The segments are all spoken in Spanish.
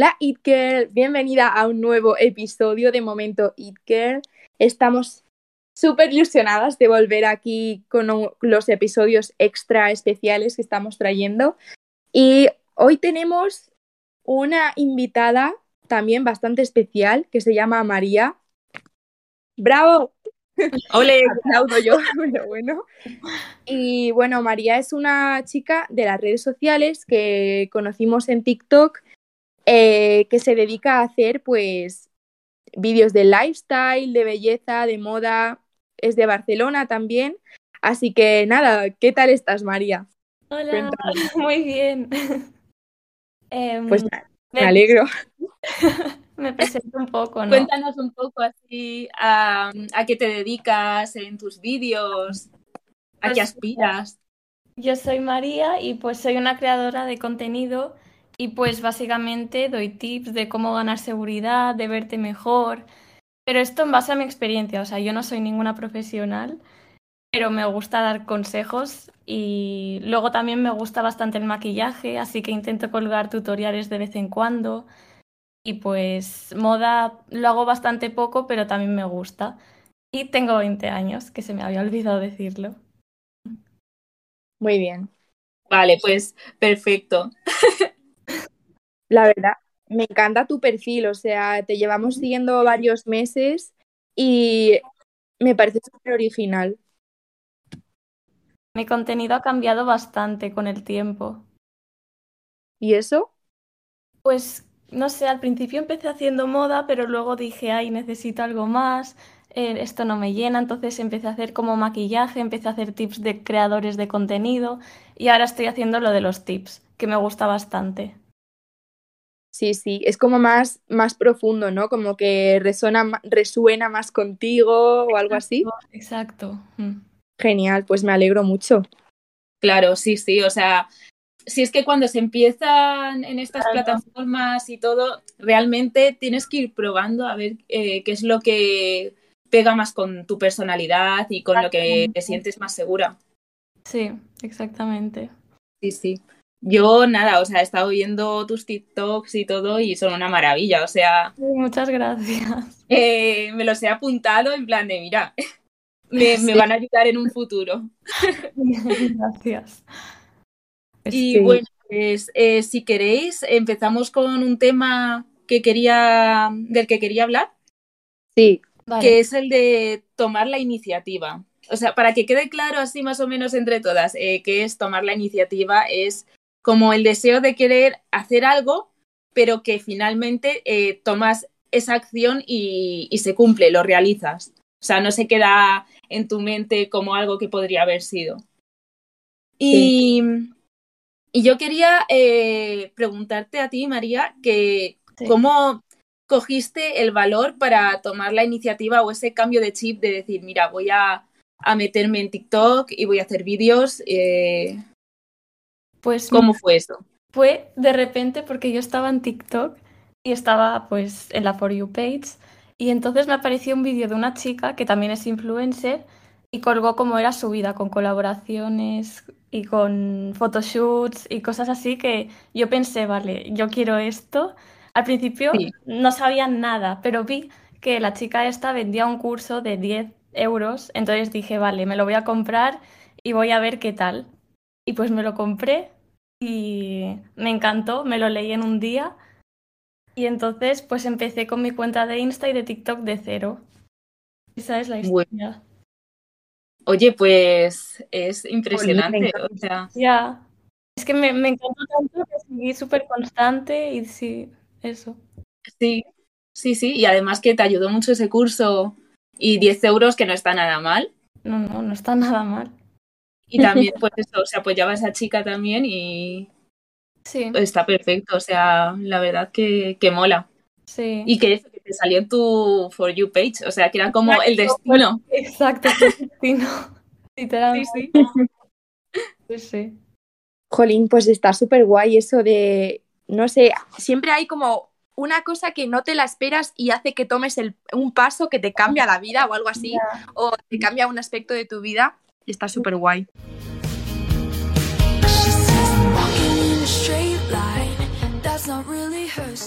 Hola It Girl, bienvenida a un nuevo episodio de Momento It Girl. Estamos súper ilusionadas de volver aquí con los episodios extra especiales que estamos trayendo. Y hoy tenemos una invitada también bastante especial que se llama María. ¡Bravo! ¡Ole! Aplaudo yo, pero bueno. Y bueno, María es una chica de las redes sociales que conocimos en TikTok eh, que se dedica a hacer pues vídeos de lifestyle, de belleza, de moda. Es de Barcelona también. Así que nada, ¿qué tal estás, María? Hola, muy bien. pues me alegro. me presento un poco, ¿no? Cuéntanos un poco así a, qué te dedicas en tus vídeos, a qué pues, aspiras. Yo soy María y pues soy una creadora de contenido y pues básicamente doy tips de cómo ganar seguridad, de verte mejor, pero esto en base a mi experiencia, o sea, yo no soy ninguna profesional, pero me gusta dar consejos y luego también me gusta bastante el maquillaje, así que intento colgar tutoriales de vez en cuando. Y pues moda lo hago bastante poco, pero también me gusta. Y tengo 20 años, que se me había olvidado decirlo. Muy bien. Vale, pues perfecto. La verdad, me encanta tu perfil, o sea, te llevamos siguiendo varios meses y me parece súper original. Mi contenido ha cambiado bastante con el tiempo. ¿Y eso? Pues no sé, al principio empecé haciendo moda, pero luego dije, ay, necesito algo más, eh, esto no me llena, entonces empecé a hacer como maquillaje, empecé a hacer tips de creadores de contenido y ahora estoy haciendo lo de los tips, que me gusta bastante. Sí, sí, es como más, más profundo, ¿no? Como que resuena, resuena más contigo o algo así. Exacto. Mm. Genial, pues me alegro mucho. Claro, sí, sí, o sea, si es que cuando se empiezan en estas plataformas y todo, realmente tienes que ir probando a ver eh, qué es lo que pega más con tu personalidad y con lo que te sientes más segura. Sí, exactamente. Sí, sí. Yo nada, o sea, he estado viendo tus TikToks y todo y son una maravilla, o sea... muchas gracias. Eh, me los he apuntado en plan de, mira, me, me van a ayudar en un futuro. Gracias. Y bueno, pues eh, si queréis, empezamos con un tema que quería, del que quería hablar. Sí. Que es el de tomar la iniciativa. O sea, para que quede claro así más o menos entre todas, eh, que es tomar la iniciativa, es como el deseo de querer hacer algo, pero que finalmente eh, tomas esa acción y, y, se cumple, lo realizas. O sea, no se queda en tu mente como algo que podría haber sido. Y, y yo quería eh, preguntarte a ti, María, que cómo cogiste el valor para tomar la iniciativa o ese cambio de chip de decir, mira, voy a, a meterme en TikTok y voy a hacer vídeos. Eh... Pues ¿Cómo fue eso? Fue de repente porque yo estaba en TikTok y estaba pues en la For You page y entonces me apareció un vídeo de una chica que también es influencer y colgó cómo era su vida con colaboraciones y con photoshoots y cosas así que yo pensé, vale, yo quiero esto. Al principio no sabía nada, pero vi que la chica esta vendía un curso de 10 euros, entonces dije, vale, me lo voy a comprar y voy a ver qué tal. Y pues me lo compré y me encantó, me lo leí en un día y entonces pues empecé con mi cuenta de Insta y de TikTok de cero. Esa es la historia. Oye, pues es impresionante. O sea... Ya. Es que me, me encantó tanto que seguí súper constante y sí, eso. Sí, sí, sí. Y además que te ayudó mucho ese curso y 10 euros que no está nada mal. No, no, no está nada mal. Y también, pues eso, se apoyaba a esa chica también y sí. está perfecto. O sea, la verdad que, que mola. Sí. Y que eso, que te salió en tu For You page, o sea, que era como el destino. Exacto, el destino. Literalmente. Sí, sí. Sí, sí. Jolín, pues está súper guay eso de, no sé, siempre hay como una cosa que no te la esperas y hace que tomes el, un paso que te cambia la vida o algo así, o te cambia un aspecto de tu vida y está súper guay.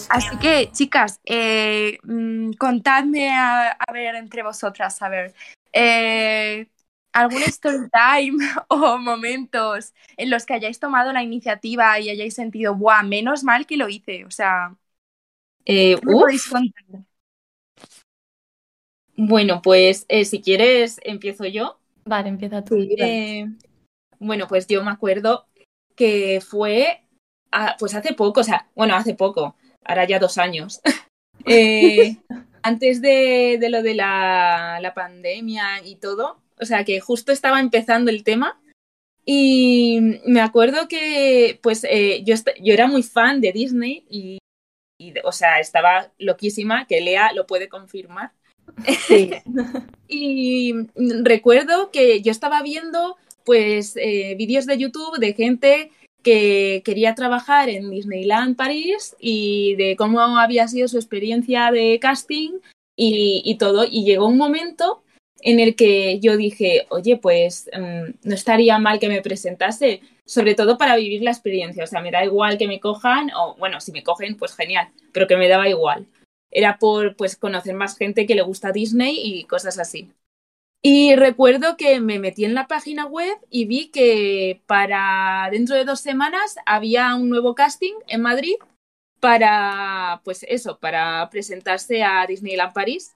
Así que, chicas, eh, mm, contadme a, a, ver entre vosotras, a ver, eh, algún story time o momentos en los que hayáis tomado la iniciativa y hayáis sentido, ¡buah! Menos mal que lo hice. O sea, eh, ¿qué me podéis contar? Bueno, pues eh, si quieres, empiezo yo. Vale, empieza tú. Sí, Eh, bueno, pues yo me acuerdo que fue, a- pues hace poco, o sea, bueno, hace poco, ahora ya dos años. Eh, antes de, de lo de la, la pandemia y todo, o sea, que justo estaba empezando el tema. Y me acuerdo que, pues, eh, yo, yo era muy fan de Disney y, y, o sea, estaba loquísima, que Lea lo puede confirmar. Y recuerdo que yo estaba viendo pues eh, vídeos de YouTube de gente que quería trabajar en Disneyland París y de cómo había sido su experiencia de casting y, y todo. Y llegó un momento en el que yo dije, oye, pues mm, no estaría mal que me presentase, sobre todo para vivir la experiencia. O sea, me da igual que me cojan, o bueno, si me cogen, pues genial, pero que me daba igual. Era por pues conocer más gente que le gusta Disney y cosas así. Y recuerdo que me metí en la página web y vi que para dentro de dos semanas había un nuevo casting en Madrid para, pues eso, para presentarse a Disneyland París.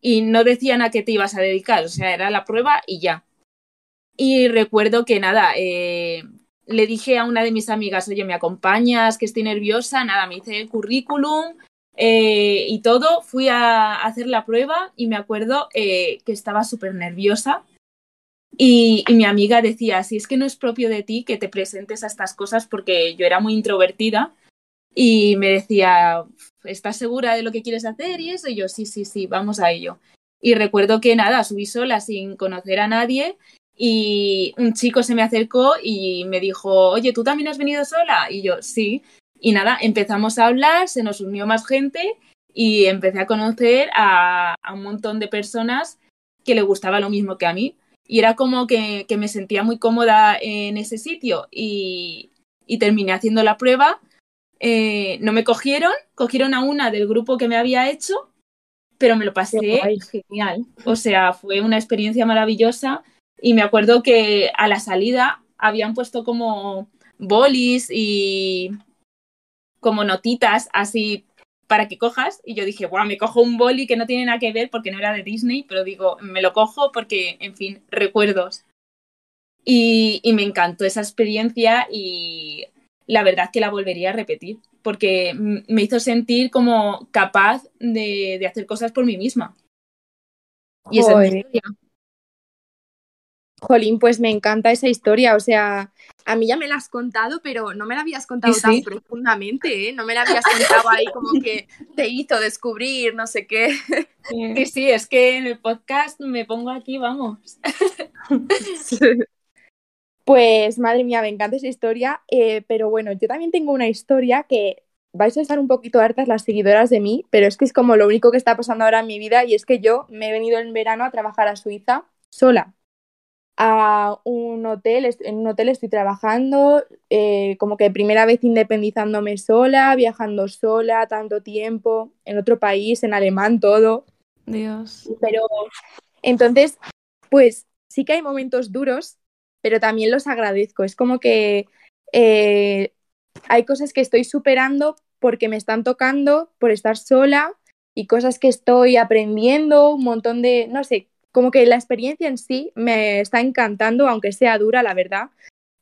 Y no decían a qué te ibas a dedicar, o sea, era la prueba y ya. Y recuerdo que nada, eh, le dije a una de mis amigas, oye, ¿me acompañas? Que estoy nerviosa. Nada, me hice el currículum eh, y todo. Fui a hacer la prueba y me acuerdo eh, que estaba súper nerviosa. Y, y mi amiga decía, si es que no es propio de ti que te presentes a estas cosas porque yo era muy introvertida. Y me decía, ¿estás segura de lo que quieres hacer? Y eso, y yo, sí, sí, sí, vamos a ello. Y recuerdo que nada, subí sola sin conocer a nadie y un chico se me acercó y me dijo, oye, ¿tú también has venido sola? Y yo, sí. Y nada, empezamos a hablar, se nos unió más gente y empecé a conocer a, a un montón de personas que le gustaba lo mismo que a mí. Y era como que, que me sentía muy cómoda en ese sitio y, y terminé haciendo la prueba. Eh, no me cogieron, cogieron a una del grupo que me había hecho, pero me lo pasé genial. O sea, fue una experiencia maravillosa y me acuerdo que a la salida habían puesto como bolis y como notitas así para que cojas y yo dije, guau, me cojo un boli que no tiene nada que ver porque no era de Disney, pero digo, me lo cojo porque, en fin, recuerdos. Y, y me encantó esa experiencia y la verdad que la volvería a repetir porque me hizo sentir como capaz de, de hacer cosas por mí misma. Y esa es mi Joder. historia. Jolín, pues me encanta esa historia. O sea, a mí ya me la has contado, pero no me la habías contado Sí, tan sí. profundamente, ¿eh? No me la habías contado ahí como que te hizo descubrir, no sé qué. Sí, sí, es que en el podcast me pongo aquí, vamos. Pues madre mía, me encanta esa historia. eh, pero bueno, yo también tengo una historia que vais a estar un poquito hartas las seguidoras de mí, pero es que es como lo único que está pasando ahora en mi vida y es que yo me he venido en verano a trabajar a Suiza sola. A un hotel, en un hotel estoy trabajando, eh, como que primera vez independizándome sola, viajando sola tanto tiempo, en otro país, en alemán, todo. Dios. Pero entonces, pues sí que hay momentos duros, pero también los agradezco. Es como que eh, hay cosas que estoy superando porque me están tocando por estar sola y cosas que estoy aprendiendo, un montón de, no sé, como que la experiencia en sí me está encantando, aunque sea dura, la verdad.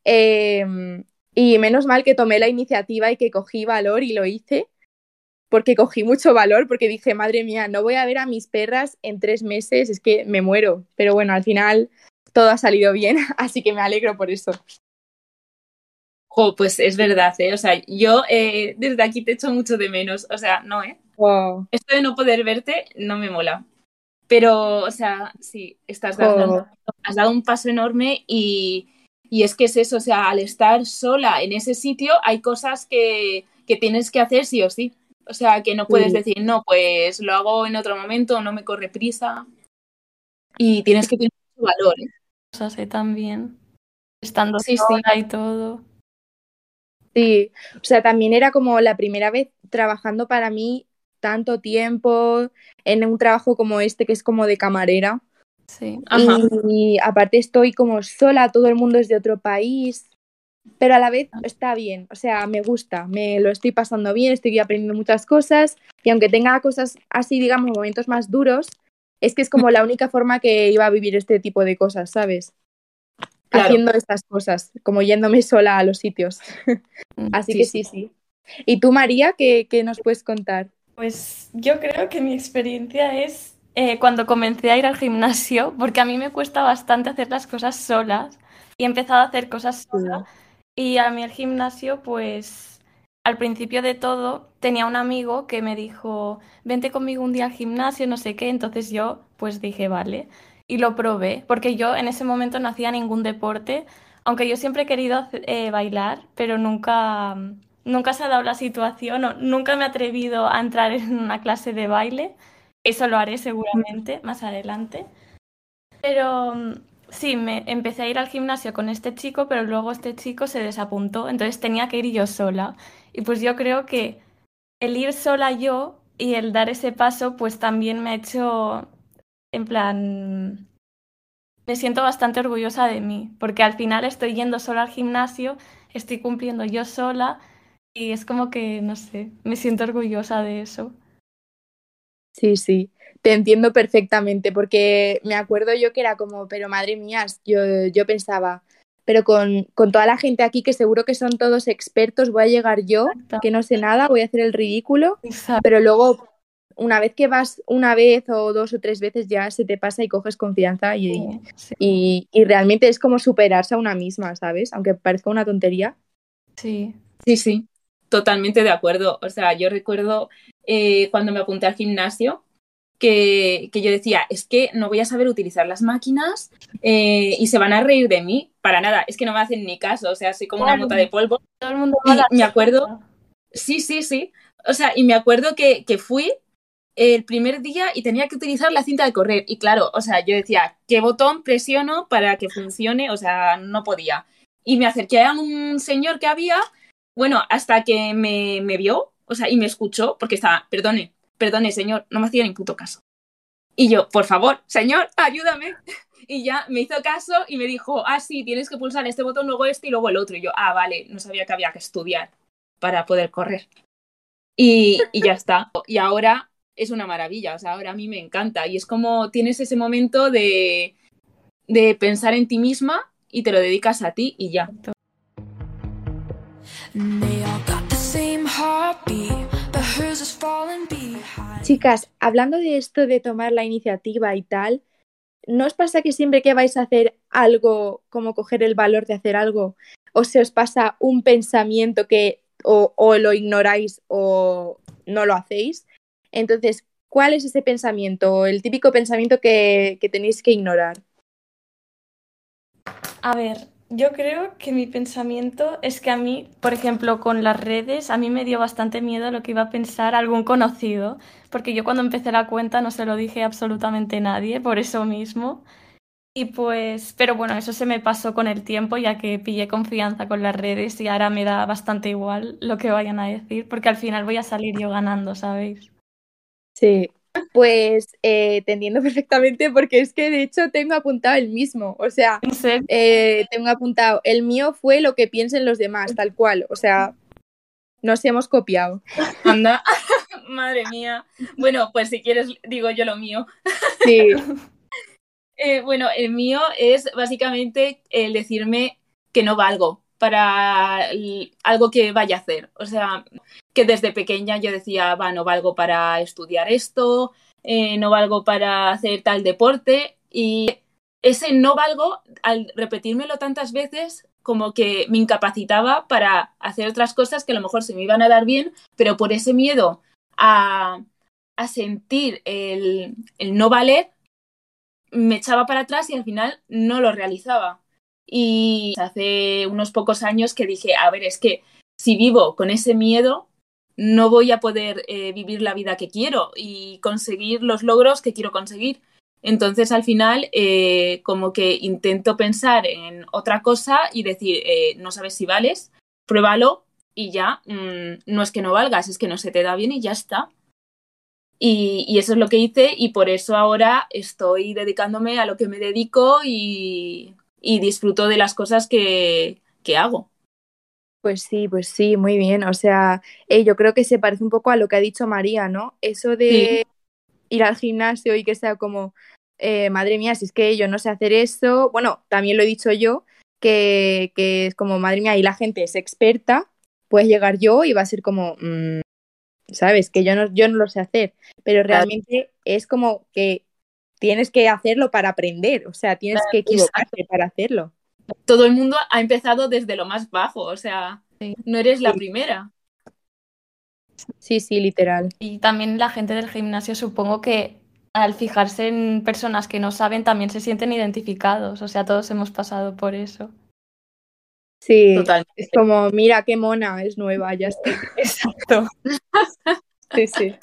Eh, y menos mal que tomé la iniciativa y que cogí valor y lo hice porque cogí mucho valor, porque dije, madre mía, no voy a ver a mis perras en tres meses, es que me muero. Pero bueno, al final todo ha salido bien, así que me alegro por eso. Jo, pues es verdad, ¿eh? O sea, yo eh, desde aquí te echo mucho de menos. O sea, no, ¿eh? Wow. Esto de no poder verte no me mola. Pero, o sea, sí, estás dando, has dado un paso enorme y, y es que es eso, o sea, al estar sola en ese sitio hay cosas que, que tienes que hacer sí o sí. O sea, que no puedes Sí. decir, no, pues lo hago en otro momento, no me corre prisa. Y tienes que tener mucho valor. ¿eh? Cosas también. Estando Sí, sí. sola y todo. Sí, o sea, también era como la primera vez trabajando para mí tanto tiempo en un trabajo como este que es como de camarera. Sí. Ajá. Y, aparte estoy como sola, todo el mundo es de otro país, pero a la vez está bien, o sea, me gusta, me lo estoy pasando bien, estoy aprendiendo muchas cosas y aunque tenga cosas así, digamos, momentos más duros, es que es como la única forma que iba a vivir este tipo de cosas, ¿sabes? Claro. Haciendo estas cosas, como yéndome sola a los sitios. Así Sí, que sí. sí, sí. ¿Y tú, María, qué, qué nos puedes contar? Pues yo creo que mi experiencia es eh, cuando comencé a ir al gimnasio, porque a mí me cuesta bastante hacer las cosas solas y he empezado a hacer cosas sola. Y a mí el gimnasio, pues al principio de todo, tenía un amigo que me dijo, vente conmigo un día al gimnasio, no sé qué. Entonces yo, pues dije, vale. Y lo probé, porque yo en ese momento no hacía ningún deporte, aunque yo siempre he querido eh, bailar, pero nunca, nunca se ha dado la situación, o nunca me he atrevido a entrar en una clase de baile. Eso lo haré seguramente más adelante. Pero mm, sí, me empecé a ir al gimnasio con este chico, pero luego este chico se desapuntó, entonces tenía que ir yo sola. Y pues yo creo que el ir sola yo y el dar ese paso, pues también me ha hecho, en plan, me siento bastante orgullosa de mí, porque al final estoy yendo sola al gimnasio, estoy cumpliendo yo sola y es como que, no sé, me siento orgullosa de eso. Sí, sí, te entiendo perfectamente, porque me acuerdo yo que era como, pero madre mía, yo, yo pensaba, pero con, con toda la gente aquí que seguro que son todos expertos, voy a llegar yo, Exacto. que no sé nada, voy a hacer el ridículo, Exacto. pero luego, una vez que vas una vez o dos o tres veces, ya se te pasa y coges confianza y, Sí, sí, y, y realmente es como superarse a una misma, ¿sabes? Aunque parezca una tontería. sí. Sí, sí, totalmente de acuerdo. O sea, yo recuerdo eh, cuando me apunté al gimnasio que, que yo decía, es que no voy a saber utilizar las máquinas eh, y se van a reír de mí. Para nada, es que no me hacen ni caso, o sea, soy como una mota de polvo. Todo el mundo Y me acuerdo, sí, sí, sí. O sea, y me acuerdo que, que fui el primer día y tenía que utilizar la cinta de correr. Y claro, o sea, yo decía, ¿qué botón presiono para que funcione? O sea, no podía. Y me acerqué a un señor que había, bueno, hasta que me, vio, o sea, y me escuchó, porque estaba, perdone, perdone, señor, no me hacía ni puto caso. Y yo, por favor, señor, ayúdame. Y ya me hizo caso y me dijo, ah, sí, tienes que pulsar este botón, luego este y luego el otro. Y yo, ah, vale, no sabía que había que estudiar para poder correr. Y, y ya está. Y ahora es una maravilla, o sea, ahora a mí me encanta. Y es como tienes ese momento de, de pensar en ti misma y te lo dedicas a ti y ya. Chicas, hablando de esto de tomar la iniciativa y tal, ¿no os pasa que siempre que vais a hacer algo, como coger el valor de hacer algo, o se os pasa un pensamiento que o, o lo ignoráis o no lo hacéis? Entonces, ¿cuál es ese pensamiento? El típico pensamiento que, que tenéis que ignorar. A ver, yo creo que mi pensamiento es que a mí, por ejemplo, con las redes, a mí me dio bastante miedo lo que iba a pensar algún conocido, porque yo cuando empecé la cuenta no se lo dije a absolutamente nadie, por eso mismo. Y pues, pero bueno, eso se me pasó con el tiempo, ya que pillé confianza con las redes y ahora me da bastante igual lo que vayan a decir, porque al final voy a salir yo ganando, ¿sabéis? Sí. Pues eh, te entiendo perfectamente porque es que de hecho tengo apuntado el mismo. O sea, eh, tengo apuntado, el mío fue lo que piensen los demás, tal cual. O sea, nos hemos copiado. Anda, madre mía. Bueno, pues si quieres, digo yo lo mío. Sí, Eh, bueno, el mío es básicamente el decirme que no valgo para algo que vaya a hacer. O sea, que desde pequeña yo decía, va, no valgo para estudiar esto, eh, no valgo para hacer tal deporte. Y ese no valgo, al repetírmelo tantas veces, como que me incapacitaba para hacer otras cosas que a lo mejor se me iban a dar bien, pero por ese miedo a, sentir el no valer, me echaba para atrás y al final no lo realizaba. Y hace unos pocos años que dije, a ver, es que si vivo con ese miedo, no voy a poder eh, vivir la vida que quiero y conseguir los logros que quiero conseguir. Entonces, al final, eh, como que intento pensar en otra cosa y decir, eh, no sabes si vales, pruébalo y ya mm, no es que no valgas, es que no se te da bien y ya está. Y, y, eso es lo que hice y por eso ahora estoy dedicándome a lo que me dedico y, y disfruto de las cosas que, que, hago. Pues sí, pues sí, muy bien. O sea, eh, yo creo que se parece un poco a lo que ha dicho María, ¿no? Eso de sí. ir al gimnasio y que sea como, eh, madre mía, si es que yo no sé hacer eso. Bueno, también lo he dicho yo, que, que es como, madre mía, y la gente es experta, puedes llegar yo y va a ser como, mmm, ¿sabes? Que yo no, yo no lo sé hacer, pero realmente claro. es como que tienes que hacerlo para aprender, o sea, tienes que equivocarte Exacto. para hacerlo. Todo el mundo ha empezado desde lo más bajo, o sea, sí. no eres la sí. primera. Sí, sí, literal. Y también la gente del gimnasio supongo que al fijarse en personas que no saben también se sienten identificados, o sea, todos hemos pasado por eso. Sí, Totalmente. es como, mira qué mona, es nueva, ya está. Exacto. sí, sí.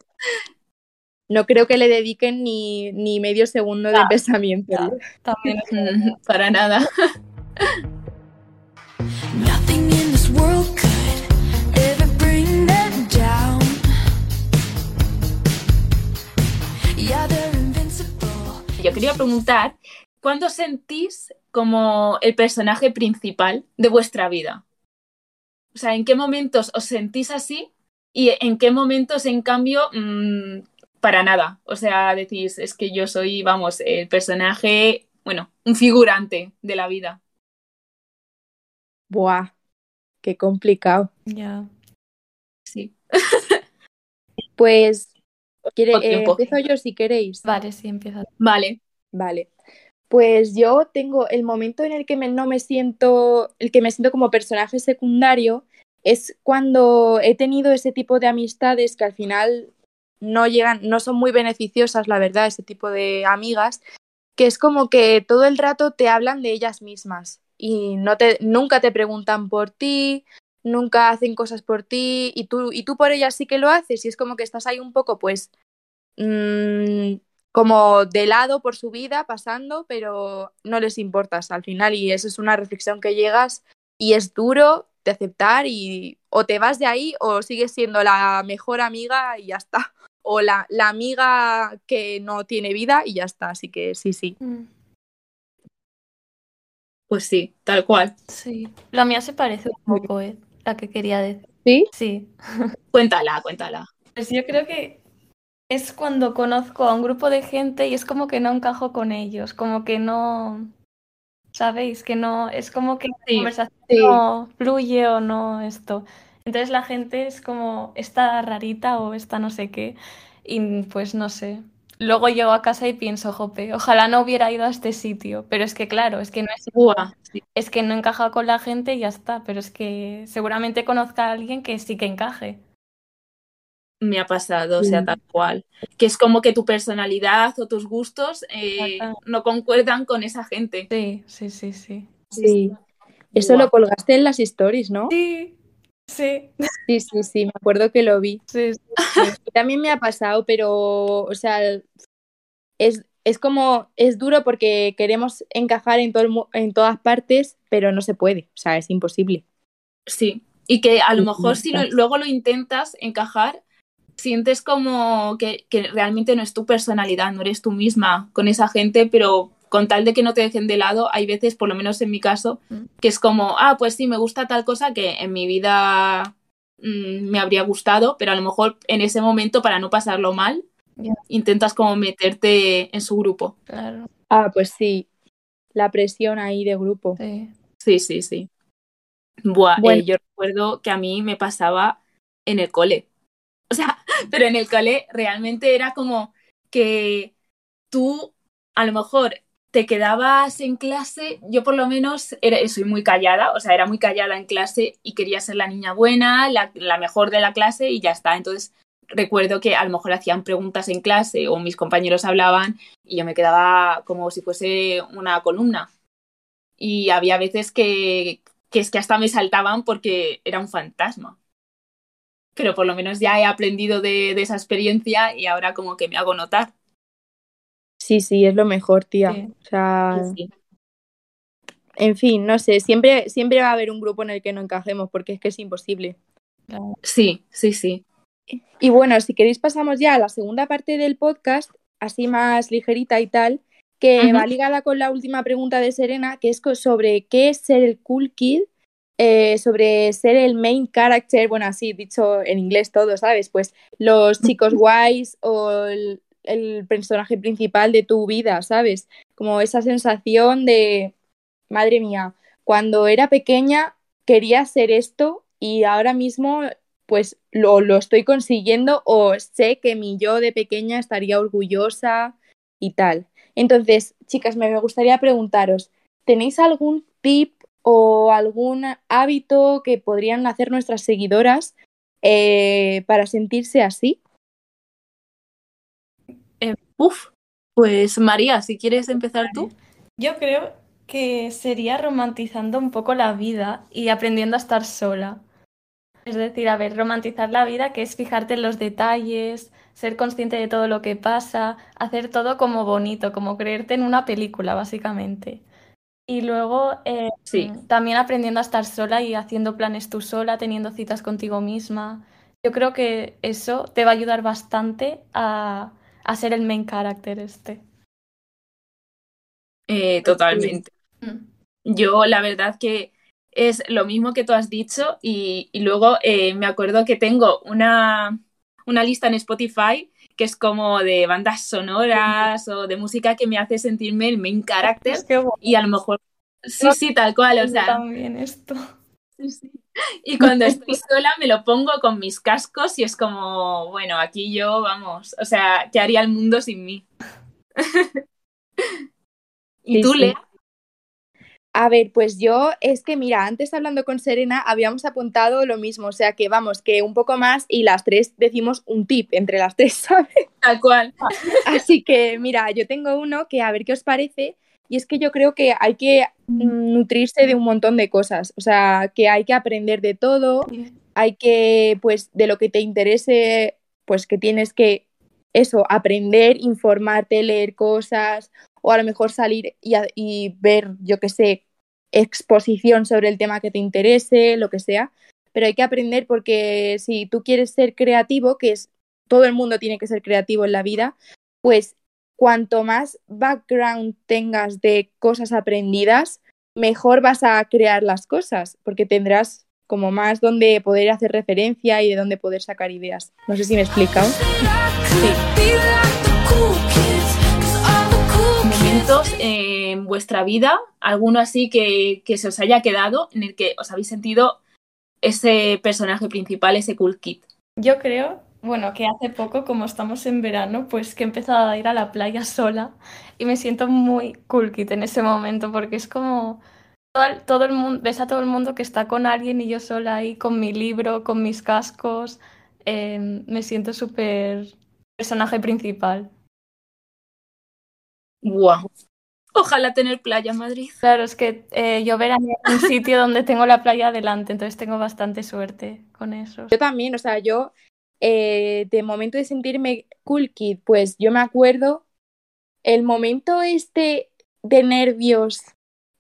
No creo que le dediquen ni, ni medio segundo de pensamiento. También para nada. Yo quería preguntar, ¿cuándo sentís como el personaje principal de vuestra vida? O sea, ¿en qué momentos os sentís así y en qué momentos, en cambio, mmm, para nada? O sea, decís, es que yo soy, vamos, el personaje, bueno, un figurante de la vida. Buah, qué complicado. Ya. Yeah. Sí. pues, ¿quiere, eh, empiezo yo si queréis. Vale, sí, empieza. Vale. Vale. Pues yo tengo el momento en el que me, no me siento, el que me siento como personaje secundario, es cuando he tenido ese tipo de amistades que al final no llegan, no son muy beneficiosas, la verdad, ese tipo de amigas, que es como que todo el rato te hablan de ellas mismas y no te, nunca te preguntan por ti, nunca hacen cosas por ti y tú, y tú por ellas sí que lo haces y es como que estás ahí un poco pues mmm, como de lado por su vida pasando, pero no les importas al final y esa es una reflexión que llegas y es duro de aceptar y o te vas de ahí o sigues siendo la mejor amiga y ya está. O la, la amiga que no tiene vida y ya está. Así que sí, sí. Mm. Pues sí, tal cual. Sí. La mía se parece un poco, ¿eh? La que quería decir. ¿Sí? Sí. Cuéntala, cuéntala. Pues yo creo que es cuando conozco a un grupo de gente y es como que no encajo con ellos, como que no, ¿sabéis? Que no, es como que la conversación sí. no fluye o no esto. Entonces la gente es como esta rarita o esta no sé qué y pues no sé. Luego llego a casa y pienso, jope, ojalá no hubiera ido a este sitio, pero es que claro, es que no es sí. es que no encaja con la gente y ya está, pero es que seguramente conozca a alguien que sí que encaje. Me ha pasado, o sea, Sí. tal cual. Que es como que tu personalidad o tus gustos eh, no concuerdan con esa gente. Sí, sí, sí, sí. Sí. Eso lo colgaste en las stories, ¿no? Sí, sí, Sí, sí, sí, me acuerdo que lo vi. sí, sí. También me ha pasado, pero, o sea, es, es como, es duro porque queremos encajar en, todo en todas partes, pero no se puede, o sea, es imposible. Sí. Y que a lo mejor si lo- luego lo intentas encajar, sientes como que, que realmente no es tu personalidad, no eres tú misma con esa gente, pero con tal de que no te dejen de lado, hay veces, por lo menos en mi caso, Mm. que es como, ah, pues sí, me gusta tal cosa que en mi vida mm, me habría gustado, pero a lo mejor en ese momento, para no pasarlo mal, intentas como meterte en su grupo. Claro, Ah, pues sí, la presión ahí de grupo. sí. Sí, sí, sí. Buah, eh, Bueno. yo recuerdo que a mí me pasaba en el cole. O sea, pero en el cole realmente era como que tú a lo mejor te quedabas en clase, yo por lo menos era, soy muy callada, o sea, era muy callada en clase y quería ser la niña buena, la, mejor de la clase y ya está. Entonces recuerdo que a lo mejor hacían preguntas en clase o mis compañeros hablaban y yo me quedaba como si fuese una columna. Y había veces que, que es que hasta me saltaban porque era un fantasma. Pero por lo menos ya he aprendido de esa experiencia y ahora como que me hago notar. Sí, sí, es lo mejor, tía. Sí. O sea, Sí, sí. en fin, no sé, siempre, siempre va a haber un grupo en el que no encajemos porque es que es imposible. Sí, sí, sí. Y bueno, si queréis pasamos ya a la segunda parte del podcast, así más ligerita y tal, que va ligada con la última pregunta de Serena, que es sobre qué es ser el cool kid, eh, sobre ser el main character, bueno, así dicho en inglés todo, ¿sabes? Pues los chicos guays o el, el personaje principal de tu vida, ¿sabes? Como esa sensación de, madre mía, cuando era pequeña quería ser esto y ahora mismo pues lo, lo estoy consiguiendo o sé que mi yo de pequeña estaría orgullosa y tal. Entonces, chicas, me me gustaría preguntaros, ¿tenéis algún tip o algún hábito que podrían hacer nuestras seguidoras eh, para sentirse así? Uf, pues María, si quieres empezar tú. Yo creo que sería romantizando un poco la vida y aprendiendo a estar sola. Es decir, a ver, romantizar la vida, que es fijarte en los detalles, ser consciente de todo lo que pasa, hacer todo como bonito, como creerte en una película, básicamente. Y luego eh, Sí. también aprendiendo a estar sola y haciendo planes tú sola, teniendo citas contigo misma. Yo creo que eso te va a ayudar bastante a, a ser el main character este. Eh, totalmente. Mm. Yo, la verdad que es lo mismo que tú has dicho y, y luego eh, me acuerdo que tengo una, una lista en Spotify que es como de bandas sonoras o de música que me hace sentirme el main character Es que bueno, y a lo mejor... Sí, sí, tal cual, o sea, también esto. sí, sí. Y cuando estoy sola me lo pongo con mis cascos y es como, bueno, aquí yo, vamos, o sea, ¿qué haría el mundo sin mí? ¿Y Sí, tú, sí. Lea? A ver, pues yo es que mira, antes hablando con Serena habíamos apuntado lo mismo, o sea que vamos, que un poco más y las tres decimos un tip entre las tres, ¿sabes? Tal cual. Así que mira, yo tengo uno que a ver qué os parece y es que yo creo que hay que mm, nutrirse de un montón de cosas, o sea, que hay que aprender de todo, hay que, pues, de lo que te interese, pues que tienes que, eso, aprender, informarte, leer cosas, o a lo mejor salir y, y ver, yo qué sé, exposición sobre el tema que te interese, lo que sea, pero hay que aprender porque si tú quieres ser creativo, que es, todo el mundo tiene que ser creativo en la vida, pues cuanto más background tengas de cosas aprendidas, mejor vas a crear las cosas, porque tendrás como más donde poder hacer referencia y de dónde poder sacar ideas. No sé si me he explicado. momentos eh, en vuestra vida, alguno así que, que se os haya quedado, en el que os habéis sentido ese personaje principal, ese cool kid. Yo creo, bueno, que hace poco, como estamos en verano, pues que he empezado a ir a la playa sola y me siento muy cool kid en ese momento porque es como todo el, todo el mundo, ves a todo el mundo que está con alguien y yo sola ahí con mi libro, con mis cascos, eh, me siento súper personaje principal. Wow. Ojalá tener playa en Madrid. Claro, es que eh, yo veraneo en un sitio donde tengo la playa adelante, entonces tengo bastante suerte con eso. Yo también, o sea, yo eh, de momento de sentirme cool kid, pues yo me acuerdo el momento este de nervios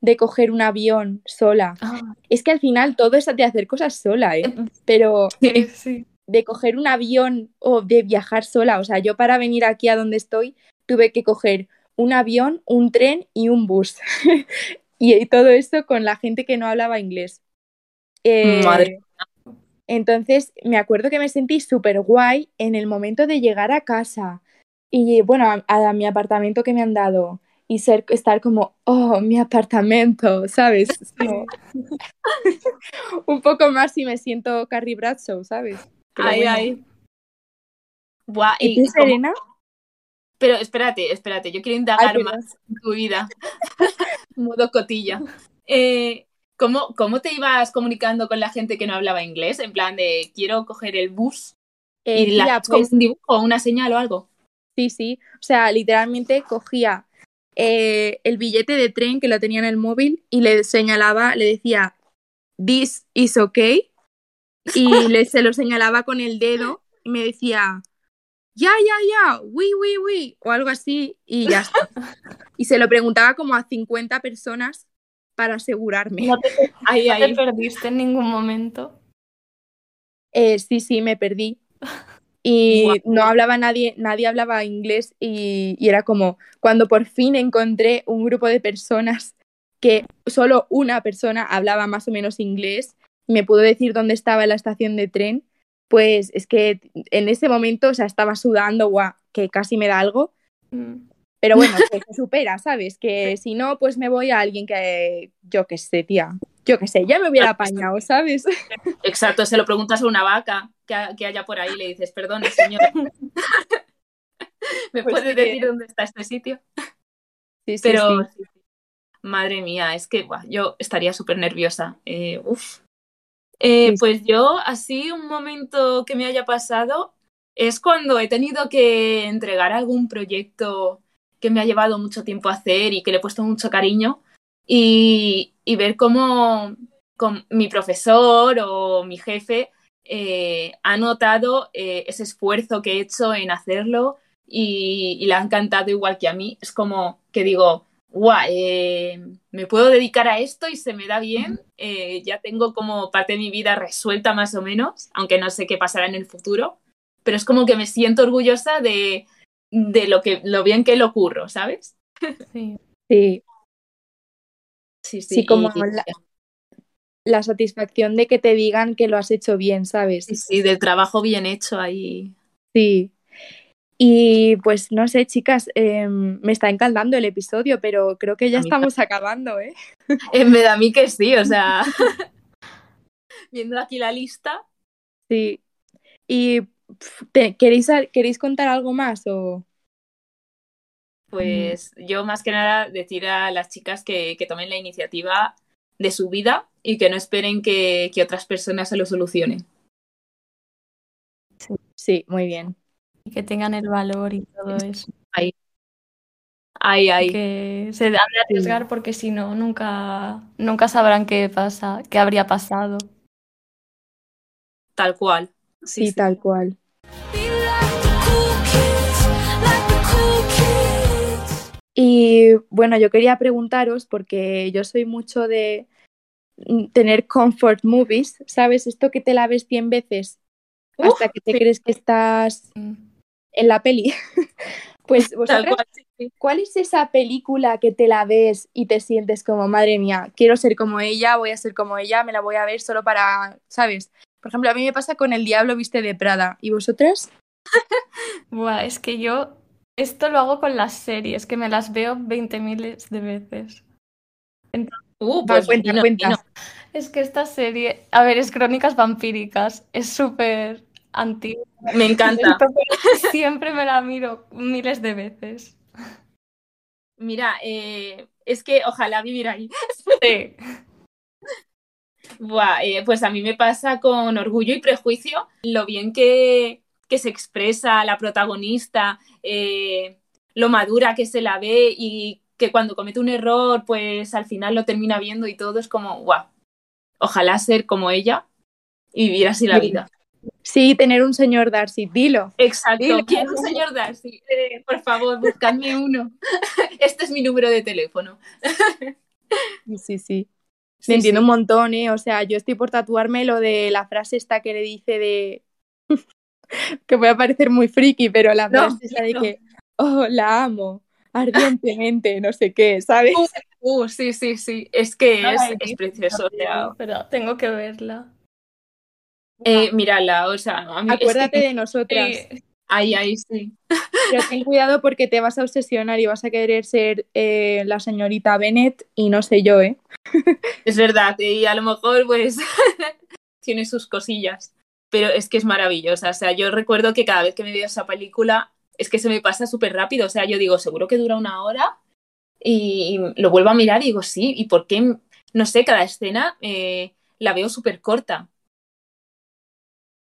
de coger un avión sola. Ah, Es que al final todo es de hacer cosas sola, ¿eh? Pero sí, sí. de coger un avión o de viajar sola, o sea, yo para venir aquí a donde estoy tuve que coger un avión, un tren y un bus. y, y todo esto con la gente que no hablaba inglés. Eh, Madre entonces, me acuerdo que me sentí súper guay en el momento de llegar a casa y, bueno, a, a mi apartamento que me han dado y ser, estar como, oh, mi apartamento, ¿sabes? Como- un poco más y me siento Carrie Bradshaw, ¿sabes? Pero Ay, bueno. ay. Buah, ¿Y y- tú, y cómo- Serena? Pero espérate, espérate, yo quiero indagar Ay, más en tu vida. Modo cotilla. Eh, ¿cómo, ¿Cómo te ibas comunicando con la gente que no hablaba inglés? En plan de quiero coger el bus Eh, y la pues, un dibujo o una señal o algo. Sí, sí. O sea, literalmente cogía eh, el billete de tren que lo tenía en el móvil y le señalaba, le decía, this is okay. Y le, se lo señalaba con el dedo y me decía, ya, ya, ya, oui, oui, oui, o algo así y ya está. Y se lo preguntaba como a 50 personas para asegurarme. No te, Ay, no te ay. perdiste en ningún momento. Eh, sí, sí, me perdí. Y no hablaba nadie, nadie hablaba inglés y, y era como cuando por fin encontré un grupo de personas que solo una persona hablaba más o menos inglés, me pudo decir dónde estaba la estación de tren, pues es que en ese momento, o sea, estaba sudando, guau, que casi me da algo. Mm. Pero bueno, que se supera, ¿sabes? Que si no, pues me voy a alguien que, yo qué sé, tía, yo qué sé, ya me hubiera apañado, ¿sabes? Exacto, se lo preguntas a una vaca que, ha- que haya por ahí y le dices, perdone, señor. ¿Me Pues puede sí. decir dónde está este sitio? Sí, sí, Pero, sí. madre mía, es que buah, yo estaría súper nerviosa. Eh, uf. Eh. Pues yo, así, un momento que me haya pasado es cuando he tenido que entregar algún proyecto que me ha llevado mucho tiempo hacer y que le he puesto mucho cariño y, y ver cómo, com- mi profesor o mi jefe eh, ha notado eh, ese esfuerzo que he hecho en hacerlo y, y le ha encantado igual que a mí. Es como que digo, guau, eh, me puedo dedicar a esto y se me da bien. eh, ya tengo como parte de mi vida resuelta más o menos, aunque no sé qué pasará en el futuro. Pero es como que me siento orgullosa de, de lo, que, lo bien que lo curro, ¿sabes? Sí. Sí, Sí, Sí, como y- la- la satisfacción de que te digan que lo has hecho bien, ¿sabes? sí, sí, del trabajo bien hecho ahí. Sí. Y pues no sé, chicas, eh, me está encantando el episodio, pero creo que ya estamos acabando, ¿eh? Eh, me da a mí que sí, o sea, viendo aquí la lista, Sí. Y te- ¿queréis, ¿queréis contar algo más? O... pues yo más que nada decir a las chicas que, que tomen la iniciativa de su vida y que no esperen que, que otras personas se lo solucionen. Sí, muy bien. Y que tengan el valor y todo eso. Ay, ay. Que se han de arriesgar porque si no, nunca, nunca sabrán qué pasa, qué habría pasado. Tal cual. Sí, Sí, sí. tal cual. Y bueno, yo quería preguntaros, porque yo soy mucho de mm, tener comfort movies, ¿sabes? Esto que te la ves 100 veces hasta que te sí. crees que estás Mm. en la peli. pues vosotras, cual, sí, sí. ¿cuál es esa película que te la ves y te sientes como, madre mía, quiero ser como ella, voy a ser como ella, me la voy a ver solo para, ¿sabes? Por ejemplo, a mí me pasa con El Diablo Viste de Prada. ¿Y vosotras? Buah, es que yo esto lo hago con las series, que me las veo 20 miles de veces. Uh, pues cuenta. Es que esta serie, a ver, es Crónicas Vampíricas, es súper antigua. Me encanta. Siempre me la miro miles de veces. Mira, eh, es que ojalá vivir ahí. Sí. Buah, eh, pues a mí me pasa con Orgullo y Prejuicio lo bien que, que se expresa la protagonista, eh, lo madura que se la ve y que cuando comete un error, pues al final lo termina viendo y todo es como, guau, ojalá ser como ella y vivir así la Sí. vida. Sí, tener un señor Darcy, dilo. Exacto. Dilo. Quiero un señor Darcy. Eh, por favor, buscadme uno. Este es mi número de teléfono. Sí, sí. Sí, Me entiendo sí. un montón, ¿eh? O sea, yo estoy por tatuarme lo de la frase esta que le dice de... que voy a parecer muy friki, pero la No, frase esa de no. que, oh, la amo ardientemente, no sé qué, ¿sabes? Uh, sí, sí, sí. Es que es, es precioso. o sea, Pero tengo que verla. Eh, mírala, o sea, a mí es que- Acuérdate de nosotras. Sí. Ahí, ahí, sí. Pero ten cuidado porque te vas a obsesionar y vas a querer ser eh, la señorita Bennett y no sé yo, ¿eh? Es verdad, y a lo mejor, pues, tiene sus cosillas. Pero es que es maravillosa. O sea, yo recuerdo que cada vez que me veo esa película, es que se me pasa súper rápido. O sea, yo digo, seguro que dura una hora. Y lo vuelvo a mirar y digo, sí, ¿y por qué? No sé, cada escena eh, la veo súper corta.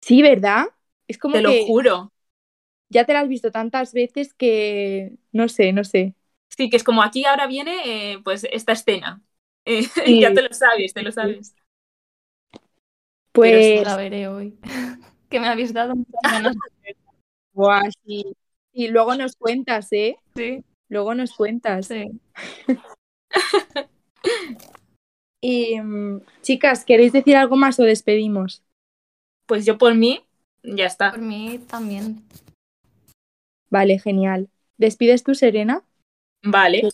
Sí, ¿verdad? Es como Te lo juro. ya te la has visto tantas veces que no sé, no sé. Sí, que es como aquí ahora viene, eh, pues, esta escena. Eh, Sí. ya te lo sabes, te lo sabes. Pues, La veré hoy. que me habéis dado muchas ganas. guau, sí. Y luego nos cuentas, ¿eh? Sí, Luego nos cuentas. sí. Y, mm, chicas, ¿queréis decir algo más o despedimos? pues yo por mí, ya está. Por mí también. Vale, genial. ¿Despides tú, Serena? Vale.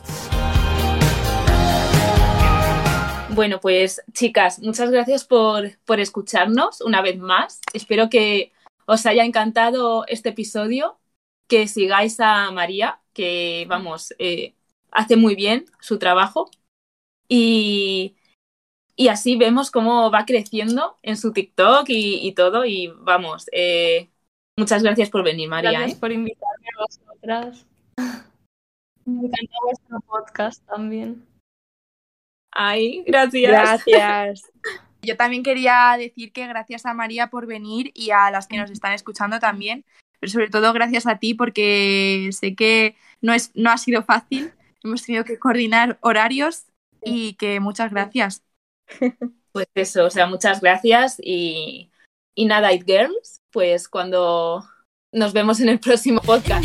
Bueno, pues chicas, muchas gracias por, por escucharnos una vez más. Espero que os haya encantado este episodio, que sigáis a María, que vamos, eh, hace muy bien su trabajo. Y, y así vemos cómo va creciendo en su TikTok y, y todo. Y vamos, eh, muchas gracias por venir, María. Gracias ¿eh? por invitarme a vosotras. Me encanta vuestro podcast también. Ay, gracias. Gracias. Yo también quería decir que gracias a María por venir y a las que nos están escuchando también, pero sobre todo gracias a ti porque sé que no, es, no ha sido fácil, hemos tenido que coordinar horarios y que muchas gracias. Pues eso, o sea, muchas gracias y, y nada, It Girls, pues cuando nos vemos en el próximo podcast.